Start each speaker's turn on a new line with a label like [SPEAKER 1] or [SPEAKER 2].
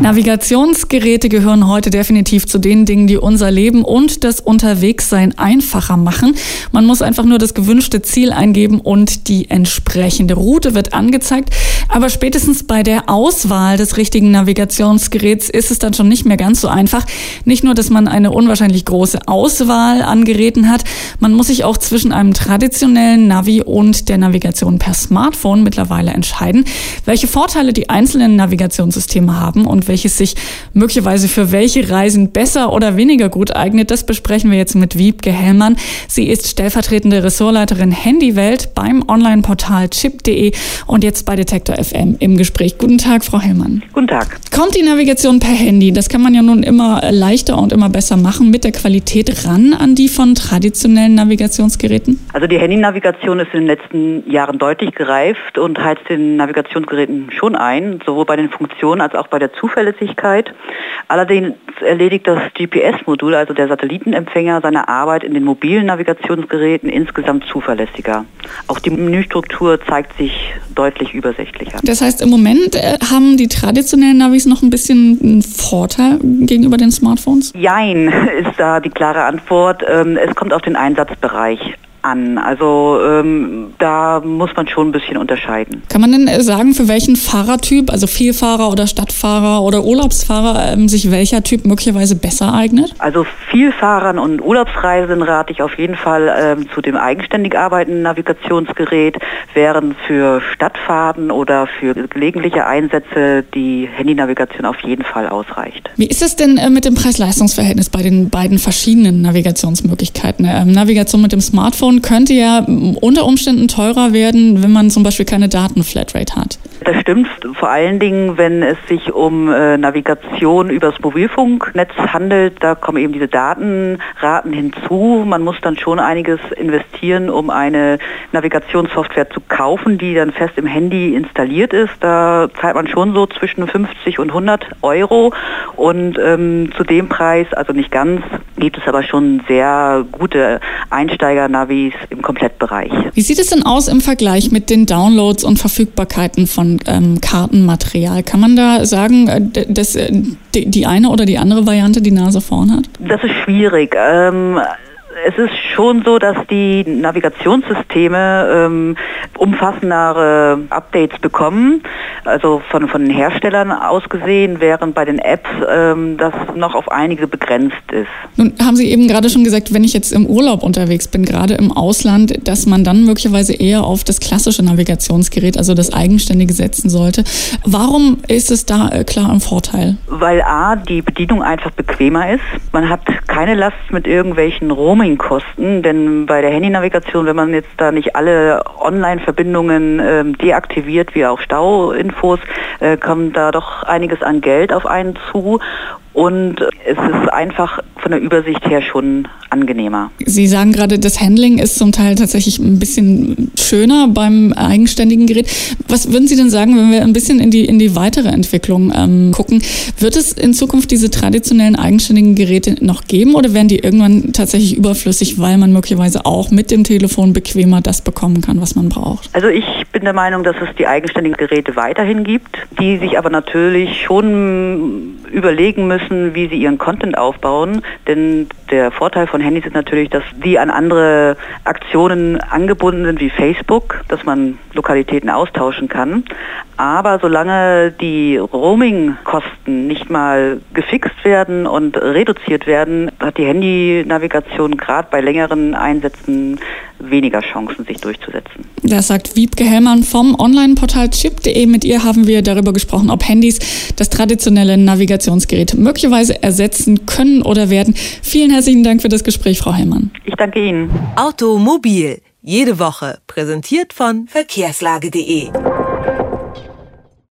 [SPEAKER 1] Navigationsgeräte gehören heute definitiv zu den Dingen, die unser Leben und das Unterwegssein einfacher machen. Man muss einfach nur das gewünschte Ziel eingeben und die entsprechende Route wird angezeigt. Aber spätestens bei der Auswahl des richtigen Navigationsgeräts ist es dann schon nicht mehr ganz so einfach. Nicht nur, dass man eine unwahrscheinlich große Auswahl an Geräten hat, man muss sich auch zwischen einem traditionellen Navi und der Navigation per Smartphone mittlerweile entscheiden, welche Vorteile die einzelnen Navigationssysteme haben und welches sich möglicherweise für welche Reisen besser oder weniger gut eignet, das besprechen wir jetzt mit Wiebke Hellmann. Sie ist stellvertretende Ressortleiterin Handywelt beim Online-Portal chip.de und jetzt bei Detektor FM im Gespräch. Guten Tag, Frau Hellmann.
[SPEAKER 2] Guten Tag.
[SPEAKER 1] Kommt die Navigation per Handy? Das kann man ja nun immer leichter und immer besser machen mit der Qualität ran an die von traditionellen Navigationsgeräten?
[SPEAKER 2] Also die Handy-Navigation ist in den letzten Jahren deutlich gereift und heizt den Navigationsgeräten schon ein, sowohl bei den Funktionen als auch bei der Zuverlässigkeit Zuverlässigkeit. Allerdings erledigt das GPS-Modul, also der Satellitenempfänger, seine Arbeit in den mobilen Navigationsgeräten insgesamt zuverlässiger. Auch die Menüstruktur zeigt sich deutlich übersichtlicher.
[SPEAKER 1] Das heißt, im Moment äh, haben die traditionellen Navis noch ein bisschen einen Vorteil gegenüber den Smartphones?
[SPEAKER 2] Jein, ist da die klare Antwort. Ähm, es kommt auf den Einsatzbereich an. Also ähm, da muss man schon ein bisschen unterscheiden.
[SPEAKER 1] Kann man denn äh, sagen, für welchen Fahrertyp, also Vielfahrer oder Stadtfahrer oder Urlaubsfahrer, ähm, sich welcher Typ möglicherweise besser eignet?
[SPEAKER 2] Also Vielfahrern und Urlaubsreisenden rate ich auf jeden Fall ähm, zu dem eigenständig arbeitenden Navigationsgerät, während für Stadtfahrten oder für gelegentliche Einsätze die Handynavigation auf jeden Fall ausreicht.
[SPEAKER 1] Wie ist es denn äh, mit dem Preis-Leistungs-Verhältnis bei den beiden verschiedenen Navigationsmöglichkeiten? Ähm, Navigation mit dem Smartphone Telefon könnte ja unter Umständen teurer werden, wenn man zum Beispiel keine Datenflatrate hat.
[SPEAKER 2] Das stimmt, vor allen Dingen, wenn es sich um äh, Navigation übers Mobilfunknetz handelt, da kommen eben diese Datenraten hinzu. Man muss dann schon einiges investieren, um eine Navigationssoftware zu kaufen, die dann fest im Handy installiert ist. Da zahlt man schon so zwischen 50 und 100 Euro und ähm, zu dem Preis, also nicht ganz, gibt es aber schon sehr gute Einsteiger-Navis im Komplettbereich.
[SPEAKER 1] Wie sieht es denn aus im Vergleich mit den Downloads und Verfügbarkeiten von ähm, Kartenmaterial? Kann man da sagen, äh, dass äh, die eine oder die andere Variante die Nase vorn hat?
[SPEAKER 2] Das ist schwierig. Ähm, es ist schon so, dass die Navigationssysteme ähm, umfassendere Updates bekommen, also von, von den Herstellern aus gesehen, während bei den Apps ähm, das noch auf einige begrenzt ist.
[SPEAKER 1] Nun haben Sie eben gerade schon gesagt, wenn ich jetzt im Urlaub unterwegs bin, gerade im Ausland, dass man dann möglicherweise eher auf das klassische Navigationsgerät, also das eigenständige setzen sollte. Warum ist es da äh, klar im Vorteil?
[SPEAKER 2] Weil A, die Bedienung einfach bequemer ist. Man hat keine Last mit irgendwelchen Roaming-Kosten, denn bei der Handynavigation, wenn man jetzt da nicht alle Online-Verbindungen äh, deaktiviert, wie auch Stauinfos, äh, kommt da doch einiges an Geld auf einen zu und es ist einfach von der Übersicht her schon angenehmer.
[SPEAKER 1] Sie sagen gerade, das Handling ist zum Teil tatsächlich ein bisschen schöner beim eigenständigen Gerät. Was würden Sie denn sagen, wenn wir ein bisschen in die, in die weitere Entwicklung ähm, gucken? Wird es in Zukunft diese traditionellen eigenständigen Geräte noch geben oder werden die irgendwann tatsächlich überflüssig, weil man möglicherweise auch mit dem Telefon bequemer das bekommen kann, was man braucht?
[SPEAKER 2] Also ich bin der Meinung, dass es die eigenständigen Geräte weiterhin gibt, die sich aber natürlich schon überlegen müssen, wie sie ihren Content aufbauen. Denn der Vorteil von Handys ist natürlich, dass die an andere Aktionen angebunden sind wie Facebook, dass man Lokalitäten austauschen kann. Aber solange die Roaming-Kosten nicht mal gefixt werden und reduziert werden, hat die Handynavigation gerade bei längeren Einsätzen weniger Chancen, sich durchzusetzen.
[SPEAKER 1] Das sagt Wiebke Hellmann vom Online-Portal chip.de. Mit ihr haben wir darüber gesprochen, ob Handys das traditionelle Navigationsgerät möglicherweise ersetzen können oder werden. Vielen herzlichen Dank für das Gespräch, Frau Hellmann.
[SPEAKER 2] Ich danke Ihnen.
[SPEAKER 3] Automobil. Jede Woche präsentiert von verkehrslage.de.